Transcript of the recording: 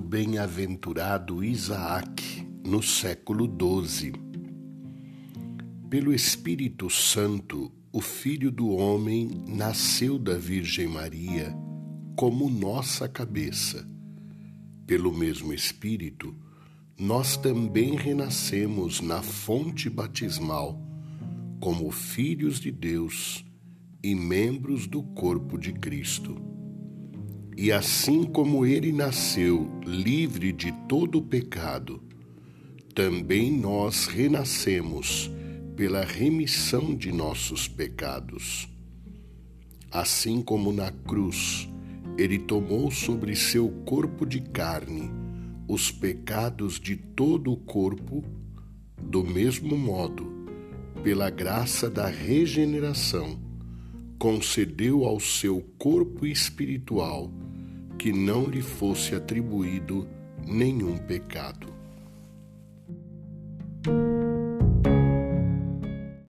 bem-aventurado Isaac, no século XII. Pelo Espírito Santo, o Filho do Homem nasceu da Virgem Maria como nossa cabeça. Pelo mesmo Espírito, nós também renascemos na fonte batismal, como filhos de Deus e membros do corpo de Cristo. E assim como ele nasceu livre de todo o pecado, também nós renascemos pela remissão de nossos pecados. Assim como na cruz ele tomou sobre seu corpo de carne os pecados de todo o corpo, do mesmo modo, pela graça da regeneração, concedeu ao seu corpo espiritual que não lhe fosse atribuído nenhum pecado.